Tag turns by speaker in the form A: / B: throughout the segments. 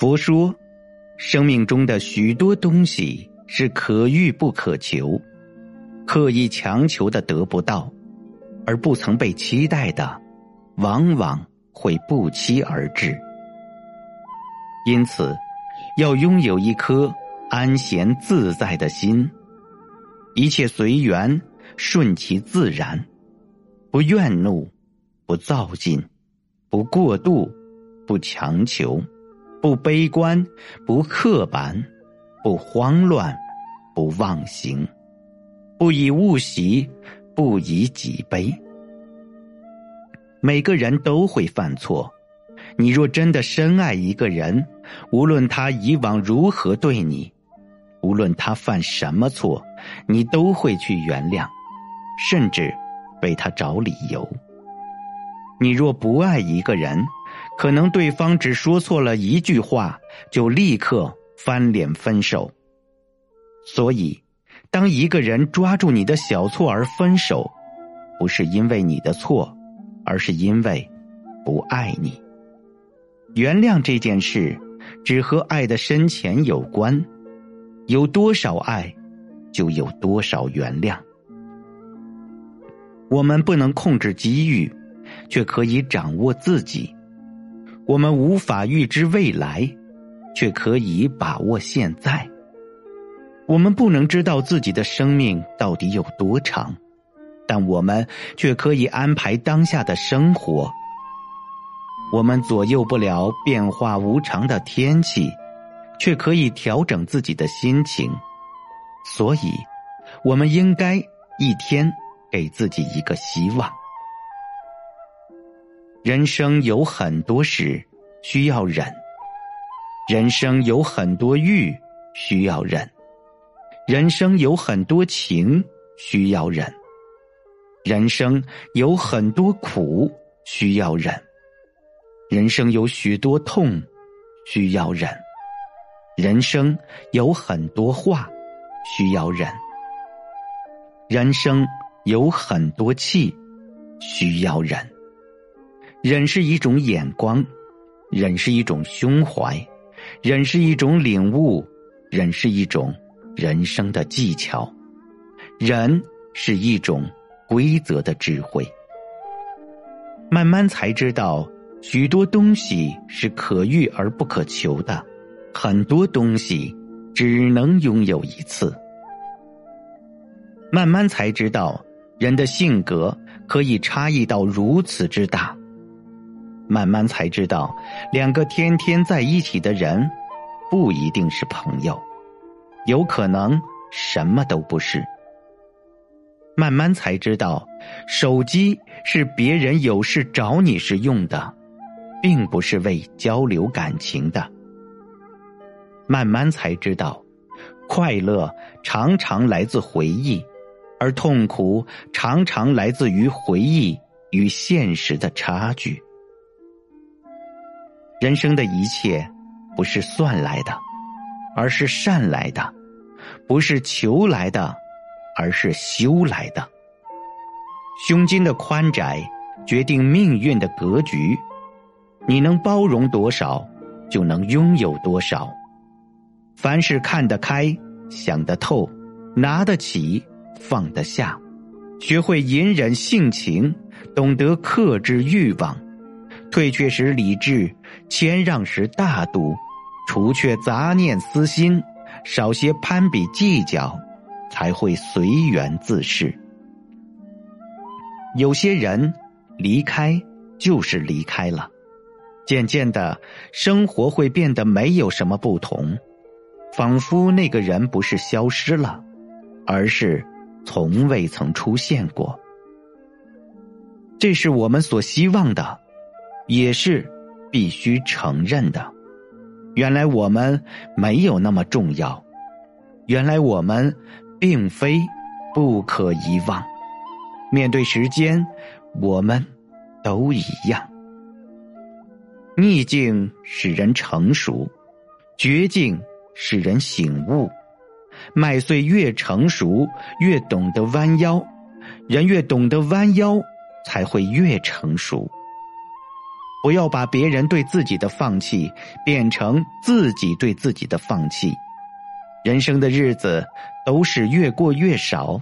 A: 佛说，生命中的许多东西是可遇不可求，刻意强求的得不到，而不曾被期待的，往往会不期而至。因此，要拥有一颗安闲自在的心，一切随缘，顺其自然，不怨怒，不躁进，不过度，不强求。不悲观，不刻板，不慌乱，不妄行，不以物喜，不以己悲。每个人都会犯错，你若真的深爱一个人，无论他以往如何对你，无论他犯什么错，你都会去原谅，甚至为他找理由。你若不爱一个人，可能对方只说错了一句话，就立刻翻脸分手。所以，当一个人抓住你的小错而分手，不是因为你的错，而是因为不爱你。原谅这件事，只和爱的深浅有关。有多少爱，就有多少原谅。我们不能控制机遇，却可以掌握自己。我们无法预知未来，却可以把握现在。我们不能知道自己的生命到底有多长，但我们却可以安排当下的生活。我们左右不了变化无常的天气，却可以调整自己的心情。所以，我们应该一天给自己一个希望。人生有很多事需要忍，人生有很多欲需要忍，人生有很多情需要忍，人生有很多苦需要忍，人生有许多痛需要忍，人生有很多话需要忍，人生有很多气需要忍。忍是一种眼光，忍是一种胸怀，忍是一种领悟，忍是一种人生的技巧，忍是一种规则的智慧。慢慢才知道，许多东西是可遇而不可求的，很多东西只能拥有一次。慢慢才知道，人的性格可以差异到如此之大。慢慢才知道，两个天天在一起的人，不一定是朋友，有可能什么都不是。慢慢才知道，手机是别人有事找你时用的，并不是为交流感情的。慢慢才知道，快乐常常来自回忆，而痛苦常常来自于回忆与现实的差距。人生的一切，不是算来的，而是善来的；不是求来的，而是修来的。胸襟的宽窄，决定命运的格局。你能包容多少，就能拥有多少。凡事看得开，想得透，拿得起，放得下，学会隐忍性情，懂得克制欲望。退却时理智，谦让时大度，除却杂念私心，少些攀比计较，才会随缘自适。有些人离开就是离开了，渐渐的，生活会变得没有什么不同，仿佛那个人不是消失了，而是从未曾出现过。这是我们所希望的。也是必须承认的。原来我们没有那么重要，原来我们并非不可遗忘。面对时间，我们都一样。逆境使人成熟，绝境使人醒悟。麦穗越成熟，越懂得弯腰；人越懂得弯腰，才会越成熟。不要把别人对自己的放弃变成自己对自己的放弃。人生的日子都是越过越少，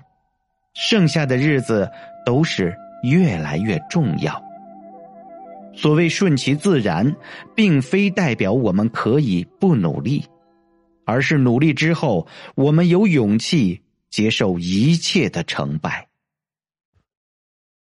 A: 剩下的日子都是越来越重要。所谓顺其自然，并非代表我们可以不努力，而是努力之后，我们有勇气接受一切的成败。